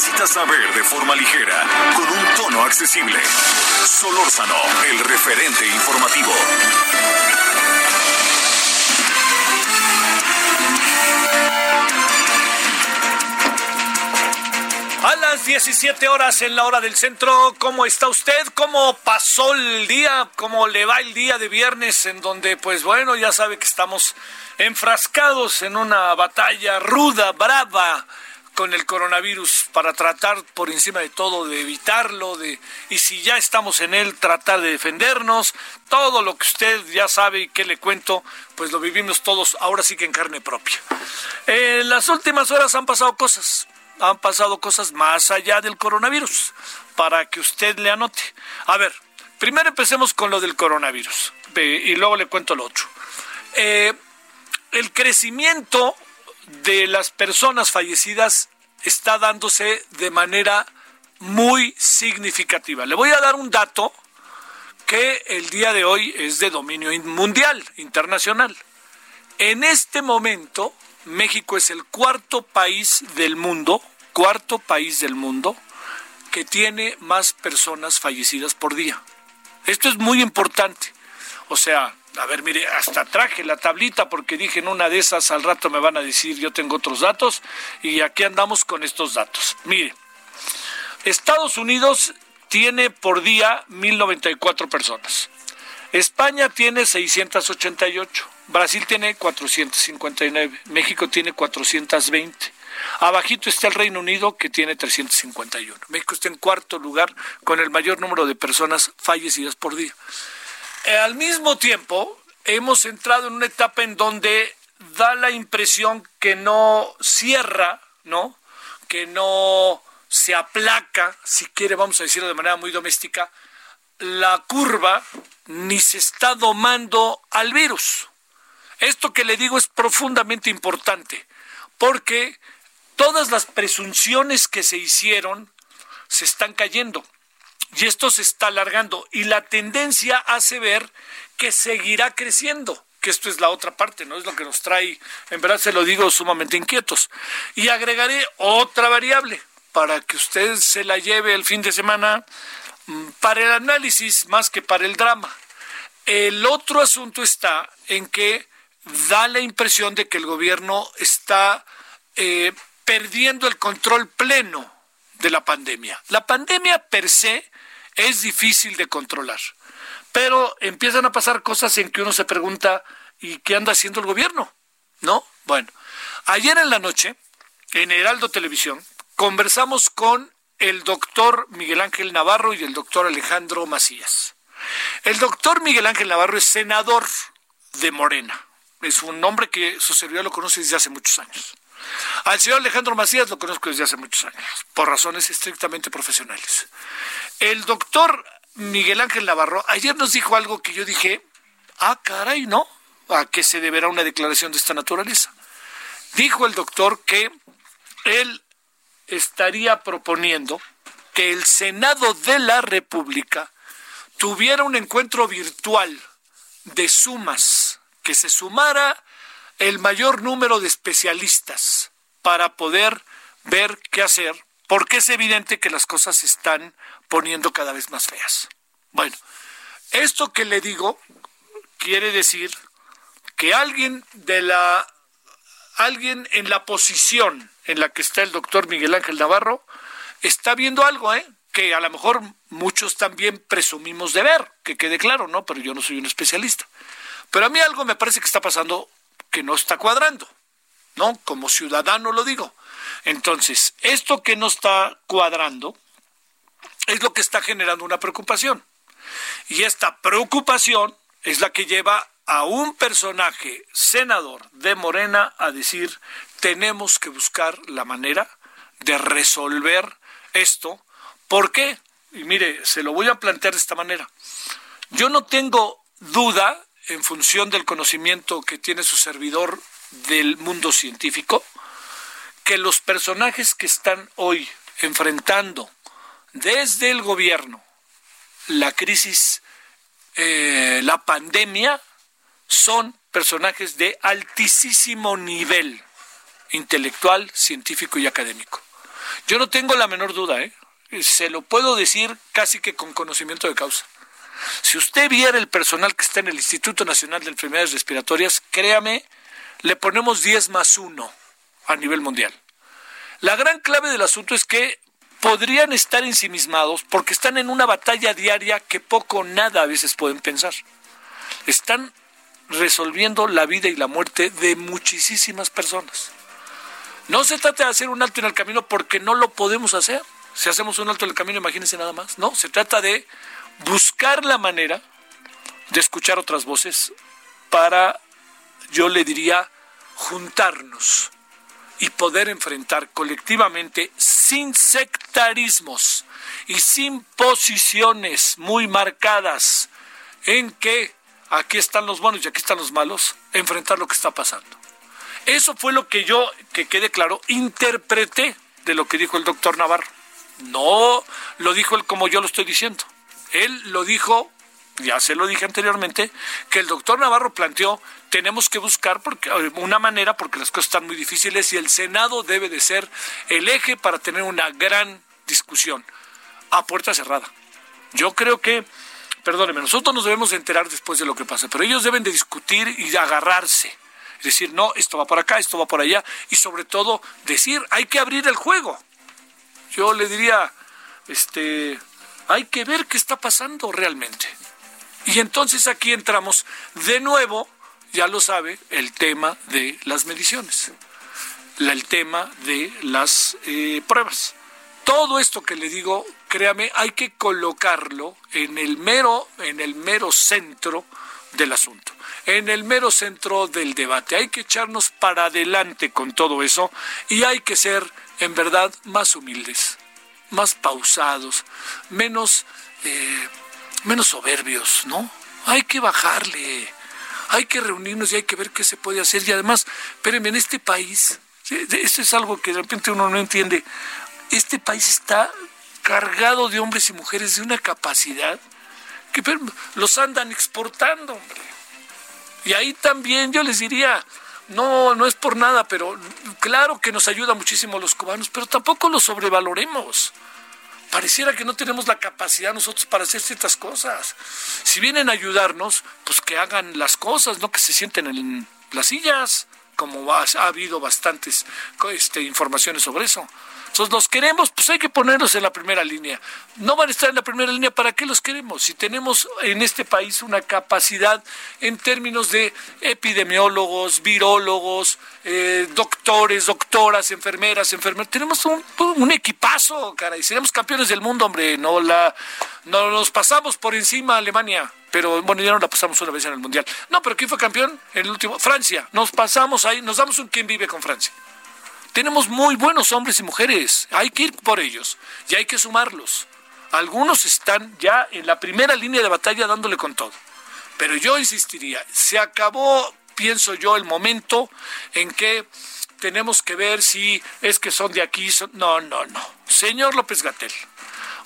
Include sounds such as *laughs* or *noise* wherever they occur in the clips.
Necesitas saber de forma ligera, con un tono accesible. Solórzano, el referente informativo. A las 17 horas en la hora del centro, ¿cómo está usted? ¿Cómo pasó el día? ¿Cómo le va el día de viernes? En donde, pues bueno, ya sabe que estamos enfrascados en una batalla ruda, brava con el coronavirus para tratar por encima de todo de evitarlo, de y si ya estamos en él tratar de defendernos, todo lo que usted ya sabe y que le cuento, pues lo vivimos todos ahora sí que en carne propia. En las últimas horas han pasado cosas, han pasado cosas más allá del coronavirus, para que usted le anote. A ver, primero empecemos con lo del coronavirus y luego le cuento lo otro. Eh, el crecimiento de las personas fallecidas está dándose de manera muy significativa. Le voy a dar un dato que el día de hoy es de dominio mundial, internacional. En este momento, México es el cuarto país del mundo, cuarto país del mundo, que tiene más personas fallecidas por día. Esto es muy importante. O sea, a ver, mire, hasta traje la tablita porque dije en una de esas al rato me van a decir yo tengo otros datos y aquí andamos con estos datos. Mire, Estados Unidos tiene por día 1094 personas. España tiene 688, Brasil tiene 459, México tiene 420. Abajito está el Reino Unido que tiene 351. México está en cuarto lugar con el mayor número de personas fallecidas por día. Eh, al mismo tiempo, hemos entrado en una etapa en donde da la impresión que no cierra, ¿no? Que no se aplaca, si quiere, vamos a decirlo de manera muy doméstica, la curva ni se está domando al virus. Esto que le digo es profundamente importante, porque todas las presunciones que se hicieron se están cayendo y esto se está alargando y la tendencia hace ver que seguirá creciendo que esto es la otra parte, ¿no? Es lo que nos trae, en verdad se lo digo, sumamente inquietos. Y agregaré otra variable para que usted se la lleve el fin de semana mm, para el análisis más que para el drama. El otro asunto está en que da la impresión de que el gobierno está eh, perdiendo el control pleno de la pandemia. La pandemia per se es difícil de controlar. Pero empiezan a pasar cosas en que uno se pregunta, ¿y qué anda haciendo el gobierno? ¿No? Bueno, ayer en la noche, en Heraldo Televisión, conversamos con el doctor Miguel Ángel Navarro y el doctor Alejandro Macías. El doctor Miguel Ángel Navarro es senador de Morena. Es un nombre que su servidor lo conoce desde hace muchos años. Al señor Alejandro Macías lo conozco desde hace muchos años, por razones estrictamente profesionales. El doctor Miguel Ángel Navarro ayer nos dijo algo que yo dije, ah, caray, ¿no? ¿A qué se deberá una declaración de esta naturaleza? Dijo el doctor que él estaría proponiendo que el Senado de la República tuviera un encuentro virtual de sumas, que se sumara el mayor número de especialistas para poder ver qué hacer, porque es evidente que las cosas se están poniendo cada vez más feas. Bueno, esto que le digo quiere decir que alguien de la alguien en la posición en la que está el doctor Miguel Ángel Navarro está viendo algo, ¿eh? que a lo mejor muchos también presumimos de ver, que quede claro, ¿no? Pero yo no soy un especialista. Pero a mí algo me parece que está pasando que no está cuadrando, ¿no? Como ciudadano lo digo. Entonces, esto que no está cuadrando es lo que está generando una preocupación. Y esta preocupación es la que lleva a un personaje senador de Morena a decir tenemos que buscar la manera de resolver esto. ¿Por qué? Y mire, se lo voy a plantear de esta manera. Yo no tengo duda, en función del conocimiento que tiene su servidor del mundo científico, que los personajes que están hoy enfrentando desde el gobierno la crisis, eh, la pandemia, son personajes de altísimo nivel intelectual, científico y académico. Yo no tengo la menor duda, ¿eh? se lo puedo decir casi que con conocimiento de causa. Si usted viera el personal que está en el Instituto Nacional de Enfermedades Respiratorias, créame, le ponemos 10 más 1 a nivel mundial. La gran clave del asunto es que podrían estar ensimismados porque están en una batalla diaria que poco o nada a veces pueden pensar. Están resolviendo la vida y la muerte de muchísimas personas. No se trata de hacer un alto en el camino porque no lo podemos hacer. Si hacemos un alto en el camino, imagínense nada más. No, se trata de buscar la manera de escuchar otras voces para, yo le diría, juntarnos y poder enfrentar colectivamente sin sectarismos y sin posiciones muy marcadas en que aquí están los buenos y aquí están los malos, enfrentar lo que está pasando. Eso fue lo que yo, que quede claro, interpreté de lo que dijo el doctor Navarro. No lo dijo él como yo lo estoy diciendo. Él lo dijo, ya se lo dije anteriormente, que el doctor Navarro planteó, tenemos que buscar porque, una manera porque las cosas están muy difíciles y el Senado debe de ser el eje para tener una gran discusión a puerta cerrada. Yo creo que perdóneme, nosotros nos debemos enterar después de lo que pasa, pero ellos deben de discutir y de agarrarse. Decir, no, esto va por acá, esto va por allá, y sobre todo decir, hay que abrir el juego. Yo le diría, este, hay que ver qué está pasando realmente. Y entonces aquí entramos de nuevo, ya lo sabe, el tema de las mediciones, el tema de las eh, pruebas todo esto que le digo, créame, hay que colocarlo en el mero, en el mero centro del asunto, en el mero centro del debate. Hay que echarnos para adelante con todo eso y hay que ser, en verdad, más humildes, más pausados, menos, eh, menos soberbios, ¿no? Hay que bajarle, hay que reunirnos y hay que ver qué se puede hacer. Y además, espérenme, en este país, esto es algo que de repente uno no entiende este país está cargado de hombres y mujeres de una capacidad que los andan exportando. Y ahí también yo les diría, no, no es por nada, pero claro que nos ayuda muchísimo los cubanos, pero tampoco los sobrevaloremos. Pareciera que no tenemos la capacidad nosotros para hacer ciertas cosas. Si vienen a ayudarnos, pues que hagan las cosas, no que se sienten en las sillas, como ha, ha habido bastantes este, informaciones sobre eso. Entonces, los queremos, pues hay que ponerlos en la primera línea. No van a estar en la primera línea, ¿para qué los queremos? Si tenemos en este país una capacidad en términos de epidemiólogos, virólogos, eh, doctores, doctoras, enfermeras, enfermeros, tenemos un, equipazo, caray, seremos campeones del mundo, hombre, no la, no nos pasamos por encima a Alemania pero bueno, ya no la pasamos una vez en el Mundial. No, pero ¿quién fue campeón el último? Francia. Nos pasamos ahí, nos damos un quién vive con Francia. Tenemos muy buenos hombres y mujeres, hay que ir por ellos y hay que sumarlos. Algunos están ya en la primera línea de batalla dándole con todo. Pero yo insistiría, se acabó, pienso yo, el momento en que tenemos que ver si es que son de aquí. No, no, no. Señor López Gatel,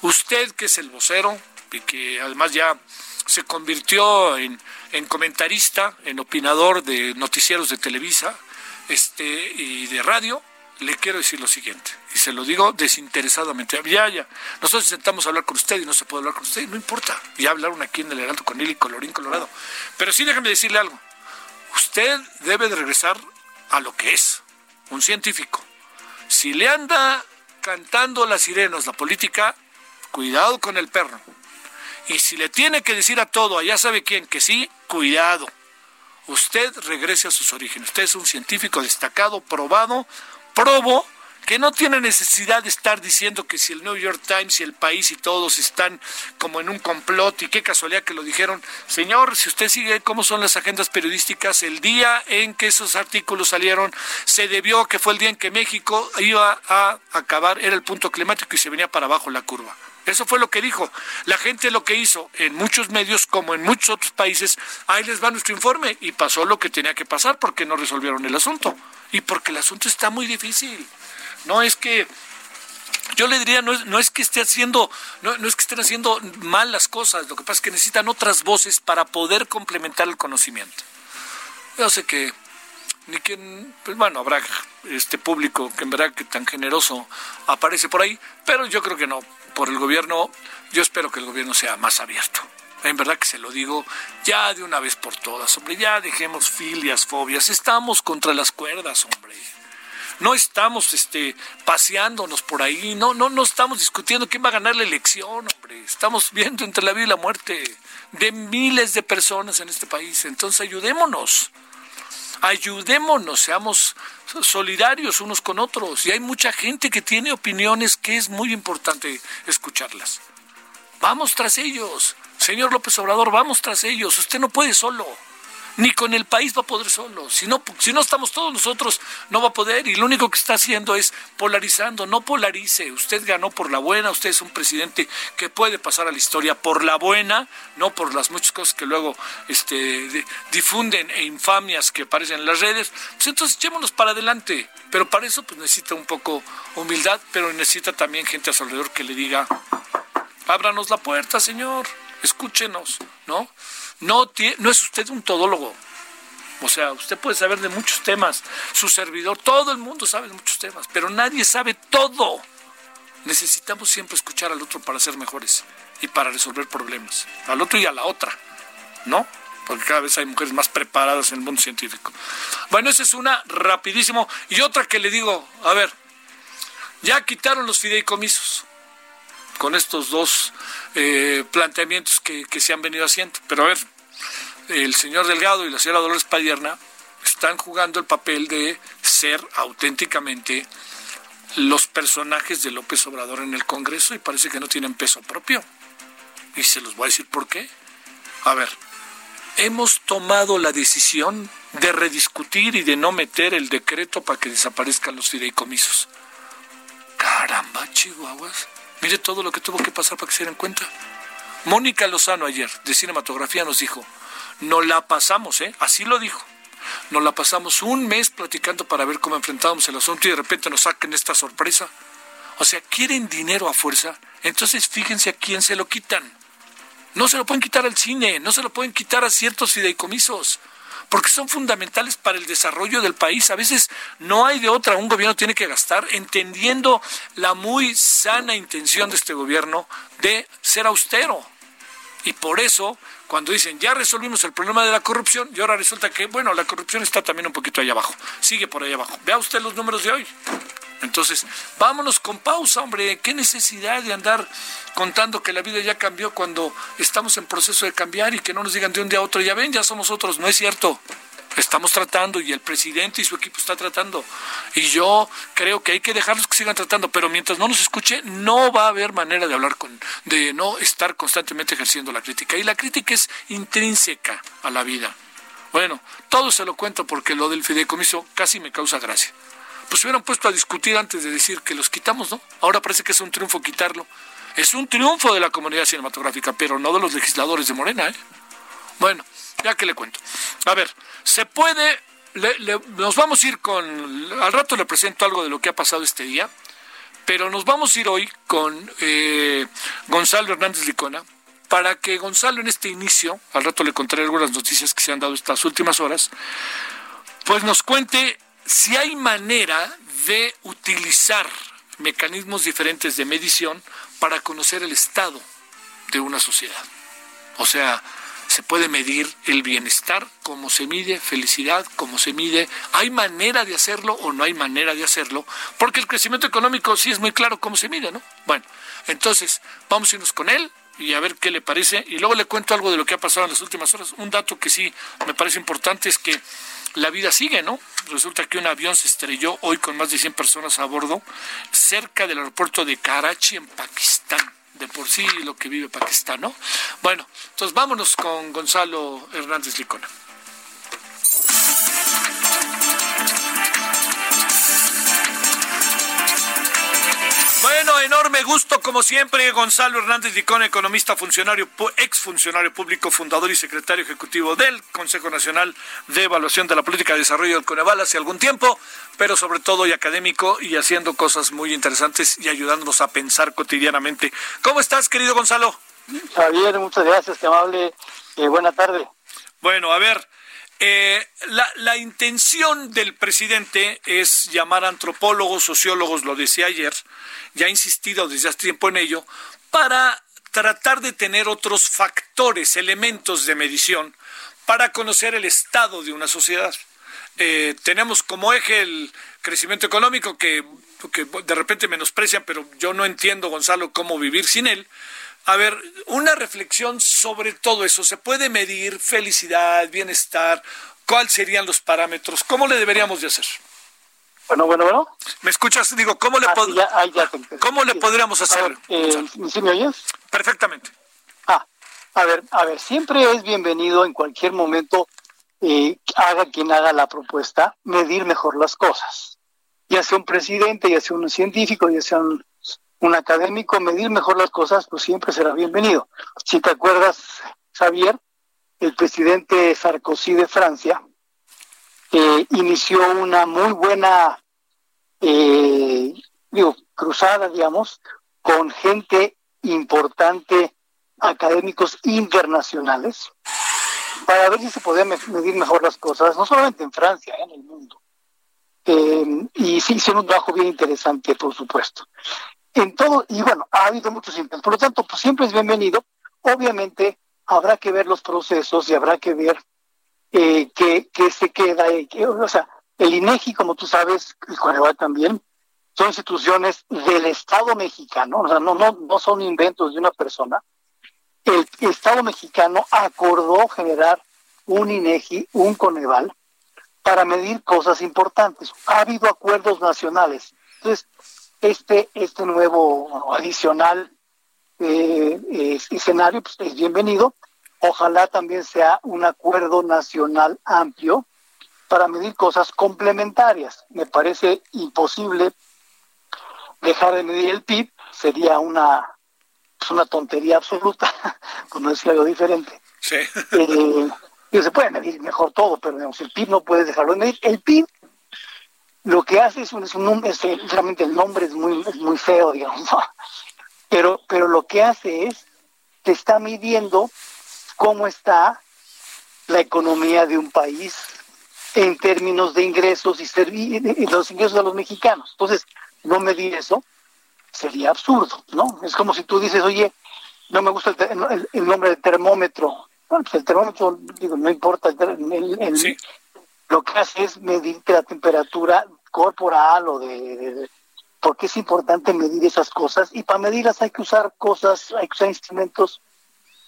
usted que es el vocero y que además ya se convirtió en, en comentarista, en opinador de noticieros de Televisa este, y de radio, le quiero decir lo siguiente, y se lo digo desinteresadamente. Ya, ya, nosotros intentamos hablar con usted y no se puede hablar con usted, no importa. Ya hablaron aquí en el Heraldo con él y Colorín Colorado. Pero sí déjame decirle algo. Usted debe de regresar a lo que es, un científico. Si le anda cantando las sirenas la política, cuidado con el perro. Y si le tiene que decir a todo, allá sabe quién, que sí, cuidado. Usted regrese a sus orígenes. Usted es un científico destacado, probado, probo que no tiene necesidad de estar diciendo que si el New York Times y el país y todos están como en un complot y qué casualidad que lo dijeron. Señor, si usted sigue cómo son las agendas periodísticas, el día en que esos artículos salieron se debió que fue el día en que México iba a acabar, era el punto climático y se venía para abajo la curva. Eso fue lo que dijo. La gente lo que hizo en muchos medios, como en muchos otros países, ahí les va nuestro informe y pasó lo que tenía que pasar porque no resolvieron el asunto y porque el asunto está muy difícil. No es que yo le diría, no es, no es que esté haciendo, no, no, es que estén haciendo mal las cosas, lo que pasa es que necesitan otras voces para poder complementar el conocimiento. Yo sé que ni quien, pues bueno, habrá este público que en verdad que tan generoso aparece por ahí, pero yo creo que no. Por el gobierno, yo espero que el gobierno sea más abierto. En verdad que se lo digo ya de una vez por todas, hombre, ya dejemos filias, fobias, estamos contra las cuerdas, hombre no estamos este, paseándonos por ahí, no, no, no estamos discutiendo quién va a ganar la elección, hombre. Estamos viendo entre la vida y la muerte de miles de personas en este país. Entonces ayudémonos, ayudémonos, seamos solidarios unos con otros. Y hay mucha gente que tiene opiniones que es muy importante escucharlas. Vamos tras ellos. Señor López Obrador, vamos tras ellos. Usted no puede solo ni con el país va a poder solo. Si no, si no estamos todos nosotros, no va a poder. Y lo único que está haciendo es polarizando. No polarice. Usted ganó por la buena. Usted es un presidente que puede pasar a la historia por la buena, no por las muchas cosas que luego este, difunden e infamias que aparecen en las redes. Pues entonces echémonos para adelante. Pero para eso pues necesita un poco humildad, pero necesita también gente a su alrededor que le diga, ábranos la puerta, señor. Escúchenos, ¿no? No, es usted un todólogo. O sea, usted puede saber de muchos temas. Su servidor, todo el mundo sabe de muchos temas, pero nadie sabe todo. Necesitamos siempre escuchar al otro para ser mejores y para resolver problemas. Al otro y a la otra, ¿no? Porque cada vez hay mujeres más preparadas en el mundo científico. Bueno, esa es una rapidísimo. Y otra que le digo, a ver, ya quitaron los fideicomisos con estos dos eh, planteamientos que, se han venido haciendo. Pero a ver, el señor Delgado y la señora Dolores Padierna están jugando el papel de ser auténticamente los personajes de López Obrador en el Congreso y parece que no tienen peso propio. Y se los voy a decir por qué. A ver, hemos tomado la decisión de rediscutir y de no meter el decreto para que desaparezcan los fideicomisos. Caramba, chihuahuas. Mire todo lo que tuvo que pasar para que se den cuenta. Mónica Lozano ayer, de cinematografía, nos dijo, no la pasamos, ¿eh? Así lo dijo. Nos la pasamos un mes platicando para ver cómo enfrentábamos el asunto y de repente nos saquen esta sorpresa. O sea, quieren dinero a fuerza, entonces fíjense a quién se lo quitan. No se lo pueden quitar al cine, no se lo pueden quitar a ciertos fideicomisos porque son fundamentales para el desarrollo del país. A veces no hay de otra, un gobierno tiene que gastar entendiendo la muy sana intención de este gobierno de ser austero. Y por eso, cuando dicen ya resolvimos el problema de la corrupción, y ahora resulta que, bueno, la corrupción está también un poquito allá abajo, sigue por allá abajo. Vea usted los números de hoy. Entonces, vámonos con pausa, hombre. ¿Qué necesidad de andar contando que la vida ya cambió cuando estamos en proceso de cambiar y que no nos digan de un día a otro, ya ven, ya somos otros? No es cierto. Estamos tratando y el presidente y su equipo está tratando. Y yo creo que hay que dejarlos que sigan tratando, pero mientras no nos escuche, no va a haber manera de hablar con, de no estar constantemente ejerciendo la crítica. Y la crítica es intrínseca a la vida. Bueno, todo se lo cuento porque lo del fideicomiso casi me causa gracia pues se hubieran puesto a discutir antes de decir que los quitamos, ¿no? Ahora parece que es un triunfo quitarlo. Es un triunfo de la comunidad cinematográfica, pero no de los legisladores de Morena, ¿eh? Bueno, ya que le cuento. A ver, se puede, nos vamos a ir con, al rato le presento algo de lo que ha pasado este día, pero nos vamos a ir hoy con eh, Gonzalo Hernández Licona, para que Gonzalo en este inicio, al rato le contaré algunas noticias que se han dado estas últimas horas, pues nos cuente si hay manera de utilizar mecanismos diferentes de medición para conocer el estado de una sociedad. O sea, se puede medir el bienestar, cómo se mide, felicidad, cómo se mide. ¿Hay manera de hacerlo o no hay manera de hacerlo? Porque el crecimiento económico sí es muy claro cómo se mide, ¿no? Bueno, entonces vamos a irnos con él y a ver qué le parece. Y luego le cuento algo de lo que ha pasado en las últimas horas. Un dato que sí me parece importante es que la vida sigue, ¿no? Resulta que un avión se estrelló hoy con más de 100 personas a bordo cerca del aeropuerto de Karachi en Pakistán. De por sí lo que vive Pakistán, ¿no? Bueno, entonces vámonos con Gonzalo Hernández Licona. Bueno, enorme gusto, como siempre, Gonzalo Hernández Dicón, economista, funcionario, ex funcionario público, fundador y secretario ejecutivo del Consejo Nacional de Evaluación de la Política de Desarrollo del Coneval hace algún tiempo, pero sobre todo y académico y haciendo cosas muy interesantes y ayudándonos a pensar cotidianamente. ¿Cómo estás, querido Gonzalo? Javier, muchas gracias, qué amable. Eh, buena tarde. Bueno, a ver, eh, la, intención del presidente es llamar antropólogos, sociólogos, lo decía ayer, ya ha insistido desde hace tiempo en ello, para tratar de tener otros factores, elementos de medición para conocer el estado de una sociedad. Eh, tenemos como eje el crecimiento económico que de repente menosprecian, pero yo no entiendo, Gonzalo, cómo vivir sin él. A ver, una reflexión sobre todo eso. ¿Se puede medir felicidad, bienestar? ¿Cuáles serían los parámetros? ¿Cómo le deberíamos de hacer? Bueno, bueno, bueno. ¿Me escuchas? Digo, ¿cómo le, ah, ¿cómo le podríamos hacer? Eh, ¿Sí me oyes? Perfectamente. Ah, a ver, a ver, siempre es bienvenido en cualquier momento, eh, haga quien haga la propuesta, medir mejor las cosas. Ya sea un presidente, ya sea un científico, ya sea un un académico medir mejor las cosas, pues siempre será bienvenido. Si te acuerdas, Javier, el presidente Sarkozy de Francia eh, inició una muy buena eh, cruzada, digamos, con gente importante, académicos internacionales, para ver si se podía medir mejor las cosas, no solamente en Francia, en el mundo. Eh, y sí, hicieron un trabajo bien interesante, por supuesto en todo, y bueno, ha habido muchos intentos, por lo tanto, pues siempre es bienvenido. Obviamente habrá que ver los procesos y habrá que ver eh, qué, se queda, o sea, el INEGI, como tú sabes, el Coneval también, son instituciones del Estado mexicano, o sea, no, no, no son inventos de una persona. El Estado mexicano acordó generar un INEGI, un Coneval, para medir cosas importantes. Ha habido acuerdos nacionales. Entonces, este, este nuevo adicional eh, escenario pues, es bienvenido. Ojalá también sea un acuerdo nacional amplio para medir cosas complementarias. Me parece imposible dejar de medir el PIB, sería una, pues, una tontería absoluta, *laughs* como decía algo diferente. Sí. Eh, se puede medir mejor todo, pero digamos, el PIB no puedes dejarlo de medir. El PIB lo que hace es un, es un realmente el nombre es muy, muy feo, digamos, pero, pero lo que hace es, te está midiendo cómo está la economía de un país en términos de ingresos y, los ingresos de los mexicanos. Entonces, no medir eso sería absurdo, ¿no? Es como si tú dices, oye, no me gusta el, nombre del termómetro. Bueno, pues el termómetro, digo, no importa, el, sí lo que hace es medir la temperatura corporal o de, porque es importante medir esas cosas y para medirlas hay que usar cosas, hay que usar instrumentos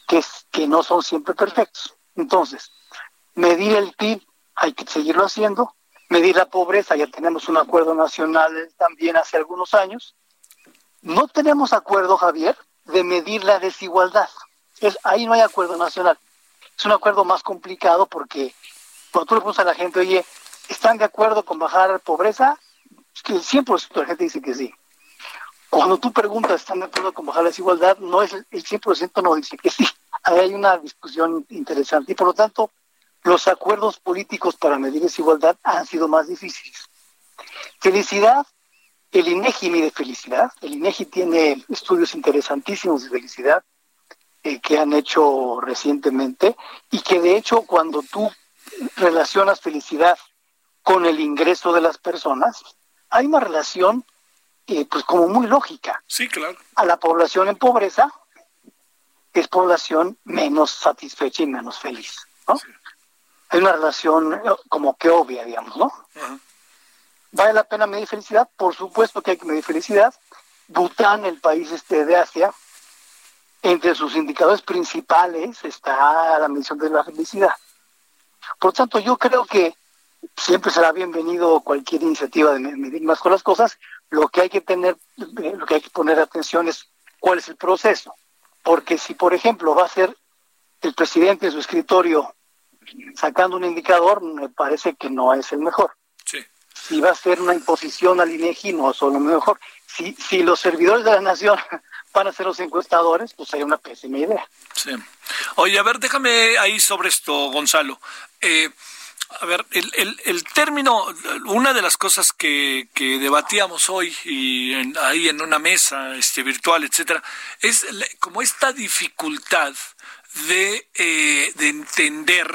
que, que no son siempre perfectos. Entonces, medir el PIB hay que seguirlo haciendo, medir la pobreza, ya tenemos un acuerdo nacional también hace algunos años. No tenemos acuerdo, Javier, de medir la desigualdad. Es, ahí no hay acuerdo nacional. Es un acuerdo más complicado porque cuando tú le preguntas a la gente, oye, ¿están de acuerdo con bajar pobreza? Que el 100% de la gente dice que sí. Cuando tú preguntas, ¿están de acuerdo con bajar la desigualdad? No es el 100% no dice que sí. Ahí hay una discusión interesante y por lo tanto los acuerdos políticos para medir desigualdad han sido más difíciles. Felicidad, el INEGI mide felicidad. El INEGI tiene estudios interesantísimos de felicidad eh, que han hecho recientemente y que de hecho cuando tú relacionas felicidad con el ingreso de las personas, hay una relación eh, pues como muy lógica. Sí, claro. A la población en pobreza es población menos satisfecha y menos feliz, ¿no? Hay una relación eh, como que obvia, digamos, ¿no? ¿Vale la pena medir felicidad? Por supuesto que hay que medir felicidad. Bután, el país este de Asia, entre sus indicadores principales está la medición de la felicidad. Por tanto, yo creo que siempre será bienvenido cualquier iniciativa de medir más con las cosas. Lo que hay que tener, eh, lo que hay que poner atención es cuál es el proceso. Porque si, por ejemplo, va a ser el presidente en su escritorio sacando un indicador, me parece que no es el mejor. Sí. Si va a ser una imposición al INEGI, no es lo mejor. Si, si los servidores de la nación van a ser los encuestadores, pues hay una pésima idea. Sí. Oye, a ver, déjame ahí sobre esto, Gonzalo. Eh, a ver, el, el, el, término, una de las cosas que, que debatíamos hoy y ahí en una mesa este, virtual, etcétera, es como esta dificultad de, eh, de entender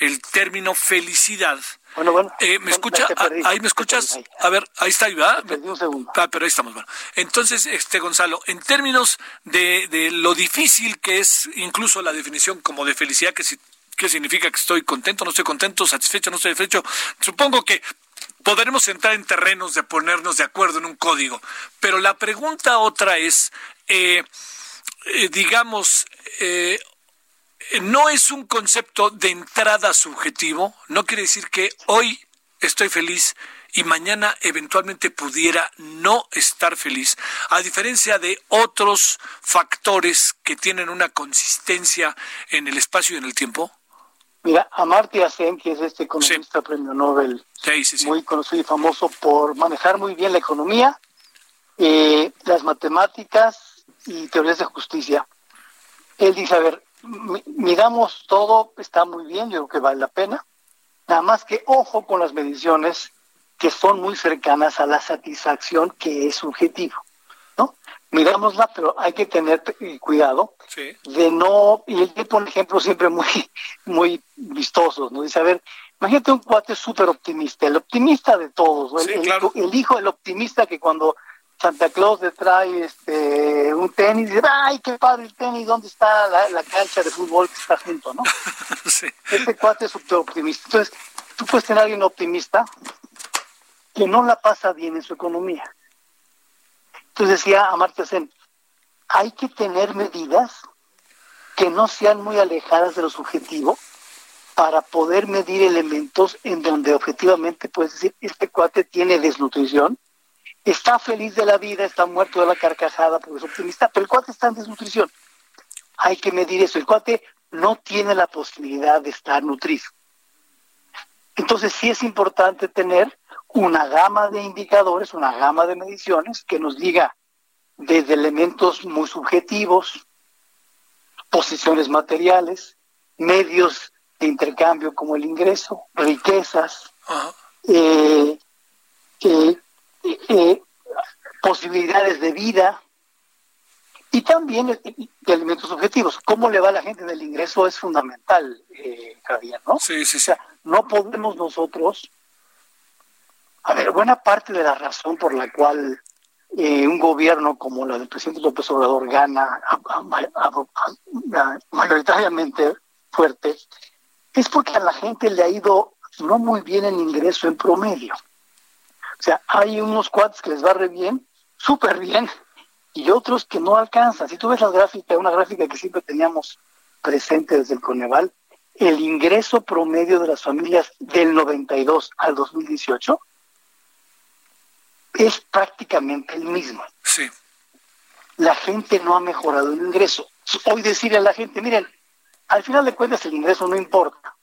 el término felicidad. Bueno, bueno. Eh, ¿Me escucha? Ah, ¿Ahí me escuchas? A ver, ahí está, ¿verdad? un segundo. Ah, pero ahí estamos. Bueno. Entonces, este Gonzalo, en términos de, de lo difícil que es incluso la definición como de felicidad, que si ¿Qué significa que estoy contento, no estoy contento, satisfecho, no estoy satisfecho? Supongo que podremos entrar en terrenos de ponernos de acuerdo en un código. Pero la pregunta otra es, eh, eh, digamos, eh, no es un concepto de entrada subjetivo, no quiere decir que hoy estoy feliz y mañana eventualmente pudiera no estar feliz, a diferencia de otros factores que tienen una consistencia en el espacio y en el tiempo? Mira, Amartya Sen, que es este economista premio Nobel, muy conocido y famoso por manejar muy bien la economía, eh, las matemáticas y teorías de justicia. Él dice, a ver, miramos todo, está muy bien, yo creo que vale la pena, nada más que ojo con las mediciones que son muy cercanas a la satisfacción que es subjetivo, ¿no? Mirámosla, pero hay que tener eh, cuidado de no, y él pone ejemplos siempre muy, *laughs* muy vistosos, ¿no? Dice, a ver, imagínate un cuate súper optimista, el optimista de todos, el, el, hijo del optimista que cuando Santa Claus le trae este un tenis, dice, ay, qué padre el tenis, ¿dónde está la, cancha de fútbol que está junto, no? *laughs* sí. Ese cuate es súper optimista. Entonces, tú puedes tener a alguien optimista que no la pasa bien en su economía. Entonces decía Amartya Sen, hay que tener medidas que no sean muy alejadas de lo subjetivo para poder medir elementos en donde objetivamente puedes decir, este cuate tiene desnutrición, está feliz de la vida, está muerto de la carcajada porque es optimista, pero el cuate está en desnutrición. Hay que medir eso. El cuate no tiene la posibilidad de estar nutrido. Entonces sí es importante tener una gama de indicadores, una gama de mediciones que nos diga desde elementos muy subjetivos, posiciones materiales, medios de intercambio como el ingreso, riquezas, eh, eh, eh, posibilidades de vida y también de elementos objetivos. ¿Cómo le va a la gente del ingreso? Es fundamental, Javier, ¿no? Sí, sí, sí. O sea, no podemos nosotros a ver, buena parte de la razón por la cual eh, un gobierno como la del presidente López Obrador gana mayoritariamente fuerte es porque a la gente le ha ido no muy bien en ingreso en promedio. O sea, hay unos cuates que les va re bien, súper bien, y otros que no alcanzan. Si tú ves la gráfica, una gráfica que siempre teníamos presente desde el Coneval, el ingreso promedio de las familias del 92 al 2018 es prácticamente el mismo. Sí. La gente no ha mejorado el ingreso. Hoy decirle a la gente, miren, al final de cuentas el ingreso no importa.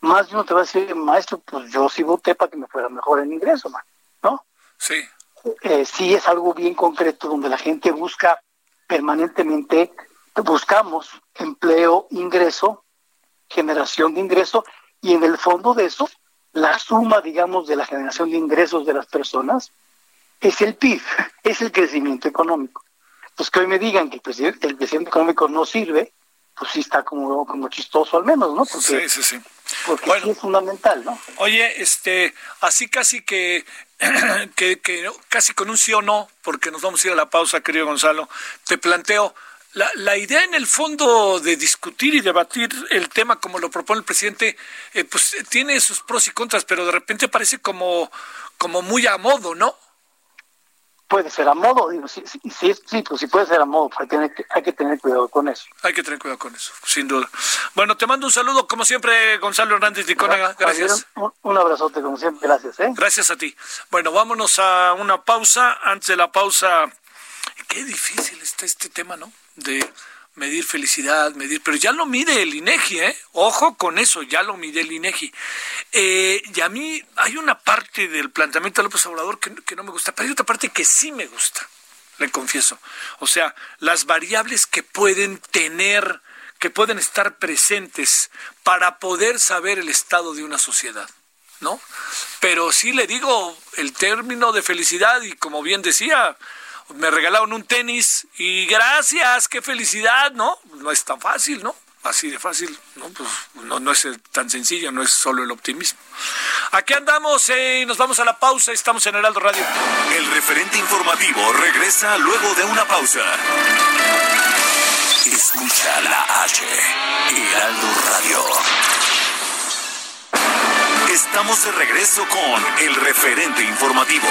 Más de uno te va a decir, maestro, pues yo sí voté para que me fuera mejor el ingreso, ¿no? Sí. Eh, sí es algo bien concreto donde la gente busca permanentemente, buscamos empleo, ingreso, generación de ingreso, y en el fondo de eso la suma, digamos, de la generación de ingresos de las personas es el PIB, *laughs* es el crecimiento económico. Pues que hoy me digan que el, crecimiento económico no sirve, pues sí está como, como chistoso al menos, ¿no? Porque, sí, sí, sí. Porque sí es fundamental, ¿no? Oye, este, así casi que, *clears throat* que, que casi con un sí o no, porque nos vamos a ir a la pausa, querido Gonzalo, te planteo, la, la, idea en el fondo de discutir y debatir el tema como lo propone el presidente, eh, pues tiene sus pros y contras, pero de repente parece como, como muy a modo, ¿no? Puede ser a modo, digo, sí, sí, sí, sí, pues sí puede ser a modo, hay que, tener, hay que tener cuidado con eso. Hay que tener cuidado con eso, sin duda. Bueno, te mando un saludo, como siempre, Gonzalo Hernández Licónaga. Gracias. Un, un, abrazote, como siempre, gracias. ¿eh? Gracias a ti. Bueno, vámonos a una pausa. Antes de la pausa, qué difícil está este tema, ¿no? De medir felicidad, medir, pero ya lo mide el INEGI, ¿eh? Ojo con eso, ya lo mide el INEGI. Eh, y a mí hay una parte del planteamiento de López Obrador que, que no me gusta, pero hay otra parte que sí me gusta, le confieso. O sea, las variables que pueden tener, que pueden estar presentes para poder saber el estado de una sociedad. ¿No? Pero sí le digo el término de felicidad y como bien decía, me regalaron un tenis y gracias, qué felicidad, ¿no? No es tan fácil, ¿no? Así de fácil, ¿no? Pues no, no es tan sencillo, no es solo el optimismo. Aquí andamos eh, nos vamos a la pausa, estamos en Heraldo Radio. El referente informativo regresa luego de una pausa. Escucha la H, Heraldo Radio. Estamos de regreso con el referente informativo.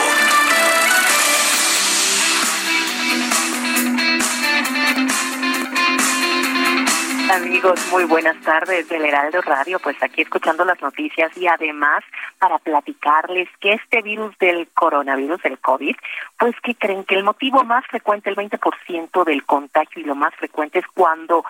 Amigos, muy buenas tardes del Heraldo Radio, pues aquí escuchando las noticias y además para platicarles que este virus del coronavirus, el COVID, pues que creen que el motivo más frecuente, el 20% del contagio y lo más frecuente es cuando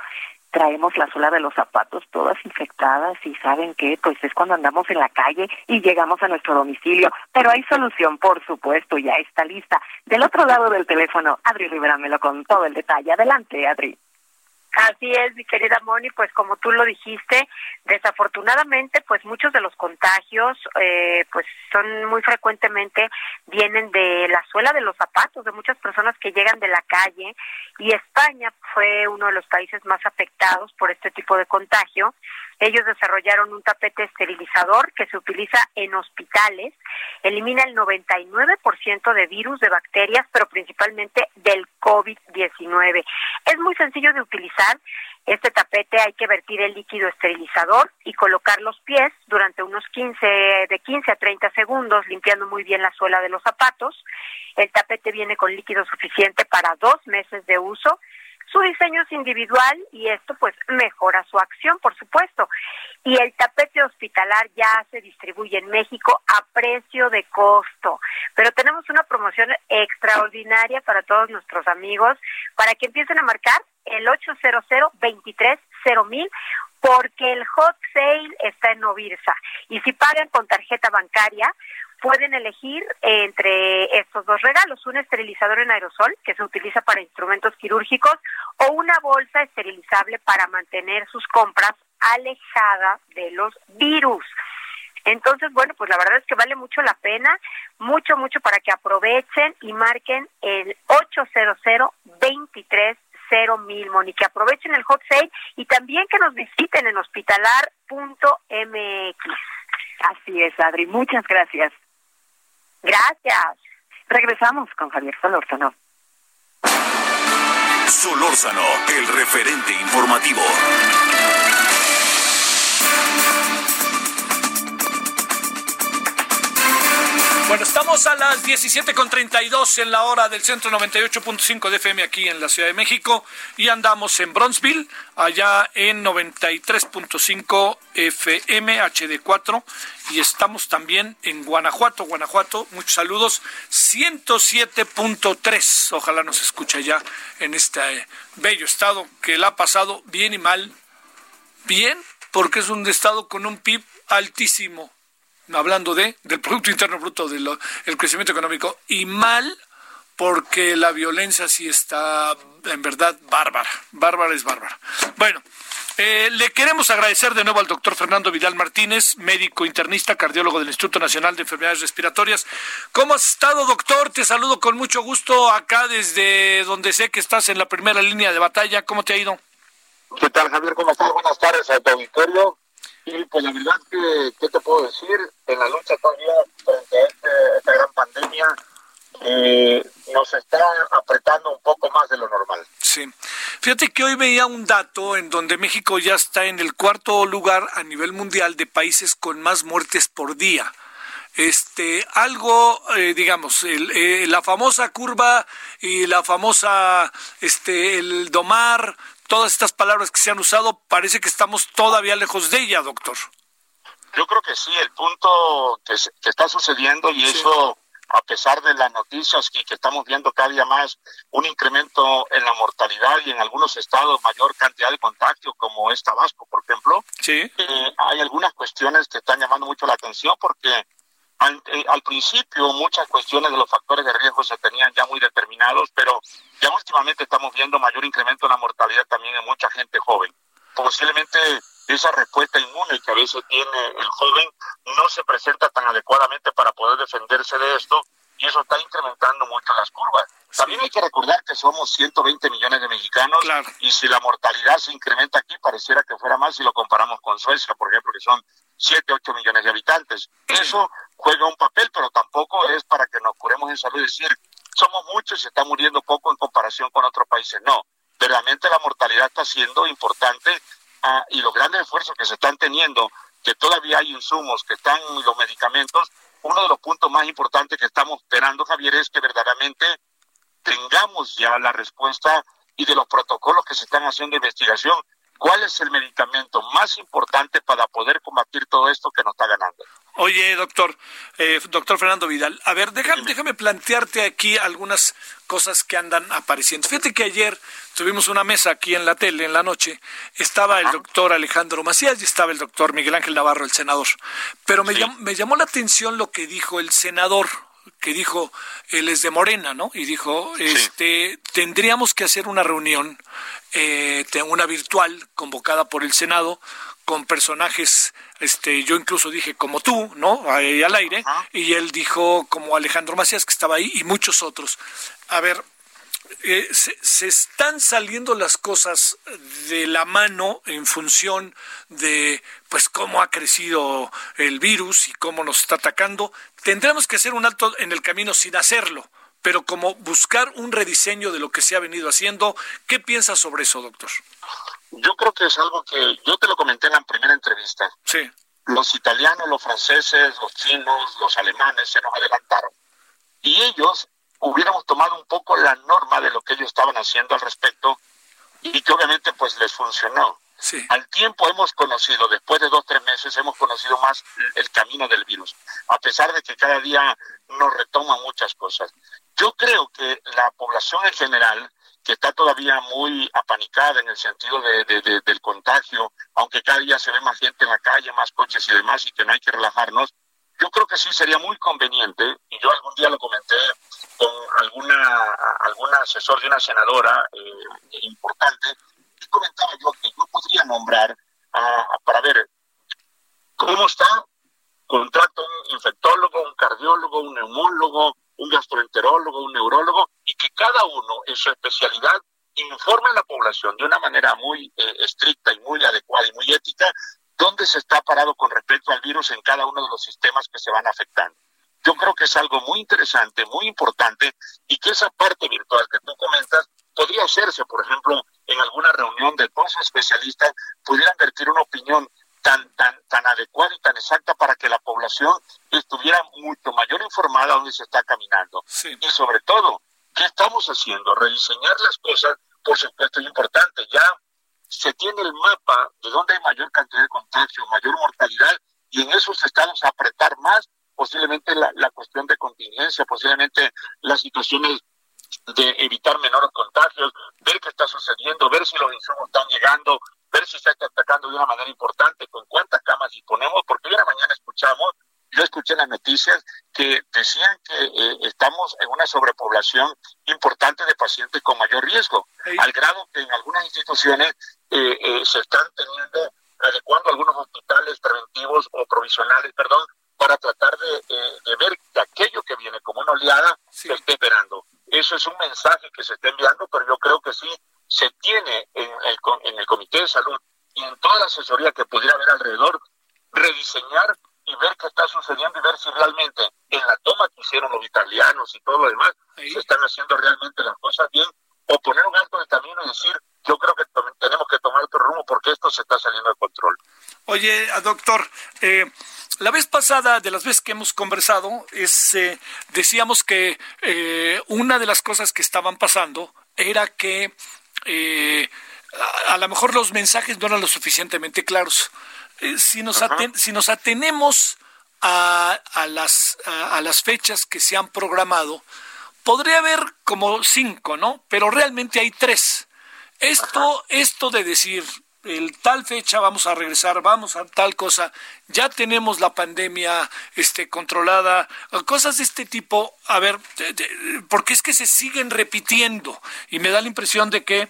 traemos la suela de los zapatos todas infectadas y saben que pues es cuando andamos en la calle y llegamos a nuestro domicilio, pero hay solución, por supuesto, ya está lista. Del otro lado del teléfono, Adri Rivera me lo con todo el detalle. Adelante, Adri. Así es, mi querida Moni, pues como tú lo dijiste, desafortunadamente, pues muchos de los contagios, eh, pues son muy frecuentemente vienen de la suela de los zapatos de muchas personas que llegan de la calle y España fue uno de los países más afectados por este tipo de contagio. Ellos desarrollaron un tapete esterilizador que se utiliza en hospitales, elimina el 99% de virus, de bacterias, pero principalmente del COVID-19. Es muy sencillo de utilizar. Este tapete hay que vertir el líquido esterilizador y colocar los pies durante unos 15, de 15 a 30 segundos, limpiando muy bien la suela de los zapatos. El tapete viene con líquido suficiente para dos meses de uso su diseño es individual y esto pues mejora su acción, por supuesto. Y el tapete hospitalar ya se distribuye en México a precio de costo. Pero tenemos una promoción extraordinaria para todos nuestros amigos para que empiecen a marcar el 800 23 mil porque el hot sale está en Novirsa y si pagan con tarjeta bancaria pueden elegir entre estos dos regalos, un esterilizador en aerosol que se utiliza para instrumentos quirúrgicos o una bolsa esterilizable para mantener sus compras alejada de los virus. Entonces, bueno, pues la verdad es que vale mucho la pena, mucho, mucho para que aprovechen y marquen el 800 23 mil, Moni, que aprovechen el hot sale y también que nos visiten en hospitalar.mx. Así es, Adri, muchas gracias. Gracias. Regresamos con Javier Solórzano. Solórzano, el referente informativo. Bueno, estamos a las 17.32 en la hora del centro 98.5 de FM aquí en la Ciudad de México. Y andamos en Bronzeville, allá en 93.5 FM HD4 y estamos también en Guanajuato, Guanajuato, muchos saludos, 107.3, ojalá nos escuche ya en este bello estado que la ha pasado bien y mal, bien porque es un estado con un PIB altísimo, hablando de del Producto Interno Bruto, del crecimiento económico, y mal porque la violencia sí está en verdad bárbara, bárbara es bárbara. Bueno, eh, le queremos agradecer de nuevo al doctor Fernando Vidal Martínez, médico internista, cardiólogo del Instituto Nacional de Enfermedades Respiratorias. ¿Cómo has estado, doctor? Te saludo con mucho gusto acá desde donde sé que estás en la primera línea de batalla. ¿Cómo te ha ido? ¿Qué tal, Javier? ¿Cómo estás? Buenas tardes a tu auditorio. Y pues la verdad que, ¿qué te puedo decir? En la lucha todavía frente a este, esta gran pandemia, eh, nos está apretando un poco más de lo normal. Sí. Fíjate que hoy veía un dato en donde México ya está en el cuarto lugar a nivel mundial de países con más muertes por día. este algo eh, digamos eh, la famosa curva y la famosa este el domar todas estas palabras que se han usado parece que estamos todavía lejos de ella doctor yo creo que sí el punto que, está sucediendo y eso a pesar de las noticias que, que, estamos viendo cada día más un incremento en la mortalidad y en algunos estados mayor cantidad de contagio, como es Tabasco, por ejemplo, sí. Eh, hay algunas cuestiones que están llamando mucho la atención porque al, eh, al, principio muchas cuestiones de los factores de riesgo se tenían ya muy determinados, pero ya últimamente estamos viendo mayor incremento en la mortalidad también en mucha gente joven. Posiblemente esa respuesta inmune que a veces tiene el joven no se presenta tan adecuadamente para poder defenderse de esto y eso está incrementando mucho las curvas. También hay que recordar que somos 120 millones de mexicanos y si la mortalidad se incrementa aquí pareciera que fuera más si lo comparamos con Suecia, por ejemplo, que son 7, 8 millones de habitantes. Eso juega un papel, pero tampoco es para que nos curemos en salud y decir, somos muchos y se está muriendo poco en comparación con otros países. No, verdaderamente la mortalidad está siendo importante Ah, y los grandes esfuerzos que se están teniendo, que todavía hay insumos, que están los medicamentos, uno de los puntos más importantes que estamos esperando, Javier, es que verdaderamente tengamos ya la respuesta y de los protocolos que se están haciendo investigación, cuál es el medicamento más importante para poder combatir todo esto que nos está ganando. Oye, doctor, eh, doctor Fernando Vidal, a ver, déjame, déjame plantearte aquí algunas cosas que andan apareciendo. Fíjate que ayer tuvimos una mesa aquí en la tele, en la noche, estaba el doctor Alejandro Macías y estaba el doctor Miguel Ángel Navarro, el senador. Pero me, llamó, me llamó la atención lo que dijo el senador, que dijo, él es de Morena, ¿no? Y dijo, este, tendríamos que hacer una reunión, eh, una virtual convocada por el Senado con personajes, este, yo incluso dije como tú, ¿no? Ahí al aire, y él dijo como Alejandro Macías que estaba ahí y muchos otros. A ver, eh, se, se, están saliendo las cosas de la mano en función de pues cómo ha crecido el virus y cómo nos está atacando. Tendremos que hacer un alto en el camino sin hacerlo, pero como buscar un rediseño de lo que se ha venido haciendo. ¿Qué piensas sobre eso, doctor? Yo creo que es algo que yo te lo comenté en la primera entrevista. Sí. Los italianos, los franceses, los chinos, los alemanes se nos adelantaron. Y ellos hubiéramos tomado un poco la norma de lo que ellos estaban haciendo al respecto y que obviamente pues les funcionó. Al tiempo hemos conocido, después de dos, tres meses, hemos conocido más el camino del virus, a pesar de que cada día nos retoma muchas cosas. Yo creo que la población en general que está todavía muy apanicada en el sentido de, del contagio, aunque cada día se ve más gente en la calle, más coches y demás, y que no hay que relajarnos, yo creo que sí sería muy conveniente, y yo algún día lo comenté con alguna, algún asesor de una senadora eh, importante, y comentaba yo que yo podría nombrar para ver cómo está, contrato un infectólogo, un cardiólogo, un neumólogo, un gastroenterólogo, un neurólogo, y que cada uno en su especialidad informe a la población de una manera muy eh, estricta y muy adecuada y muy ética dónde se está parado con respecto al virus en cada uno de los sistemas que se van afectando. Yo creo que es algo muy interesante, muy importante, y que esa parte virtual que tú comentas podría hacerse, por ejemplo, en alguna reunión de dos especialistas, pudieran vertir una opinión tan, tan, tan adecuada y tan exacta para que la población estuviera mucho mayor informada dónde se está caminando. Y sobre todo, ¿qué estamos haciendo? Rediseñar las cosas, por supuesto, es importante. Ya se tiene el mapa de dónde hay mayor cantidad de contagio, mayor mortalidad, y en esos estados apretar más posiblemente la, la cuestión de contingencia, posiblemente las situaciones de evitar menores contagios, ver qué está sucediendo, ver si los insumos están llegando, ver si se está atacando de una manera importante, con cuántas camas disponemos, porque hoy en la mañana escuchamos, yo escuché las noticias que decían que eh, estamos en una sobrepoblación importante de pacientes con mayor riesgo, al grado que en algunas instituciones eh, eh, se están teniendo, adecuando algunos hospitales preventivos o provisionales, perdón, para tratar de, de ver que aquello que viene como una oleada se esté esperando. Eso es un mensaje que se está enviando, pero yo creo que sí se tiene en el, en el Comité de Salud y en toda la asesoría que pudiera haber alrededor, rediseñar y ver qué está sucediendo y ver si realmente en la toma que hicieron los italianos y todo lo demás se están haciendo realmente las cosas bien o poner un alto en el camino y decir yo creo que tenemos que tomar otro rumbo porque esto se está saliendo de control. Oye, doctor, eh, la vez pasada, de las veces que hemos conversado, es, eh, decíamos que eh, una de las cosas que estaban pasando era que eh, a, lo mejor los mensajes no eran lo suficientemente claros. si, nos si nos atenemos a, a las, a, las fechas que se han programado, podría haber como cinco, ¿no? Pero realmente hay tres. Esto, esto de decir, el tal fecha vamos a regresar, vamos a tal cosa, ya tenemos la pandemia este, controlada, cosas de este tipo, a ver, porque es que se siguen repitiendo y me da la impresión de que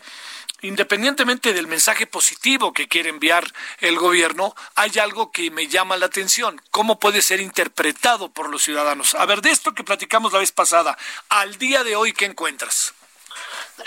independientemente del mensaje positivo que quiere enviar el gobierno, hay algo que me llama la atención. ¿Cómo puede ser interpretado por los ciudadanos? A ver, de esto que platicamos la vez pasada, al día de hoy, ¿qué encuentras?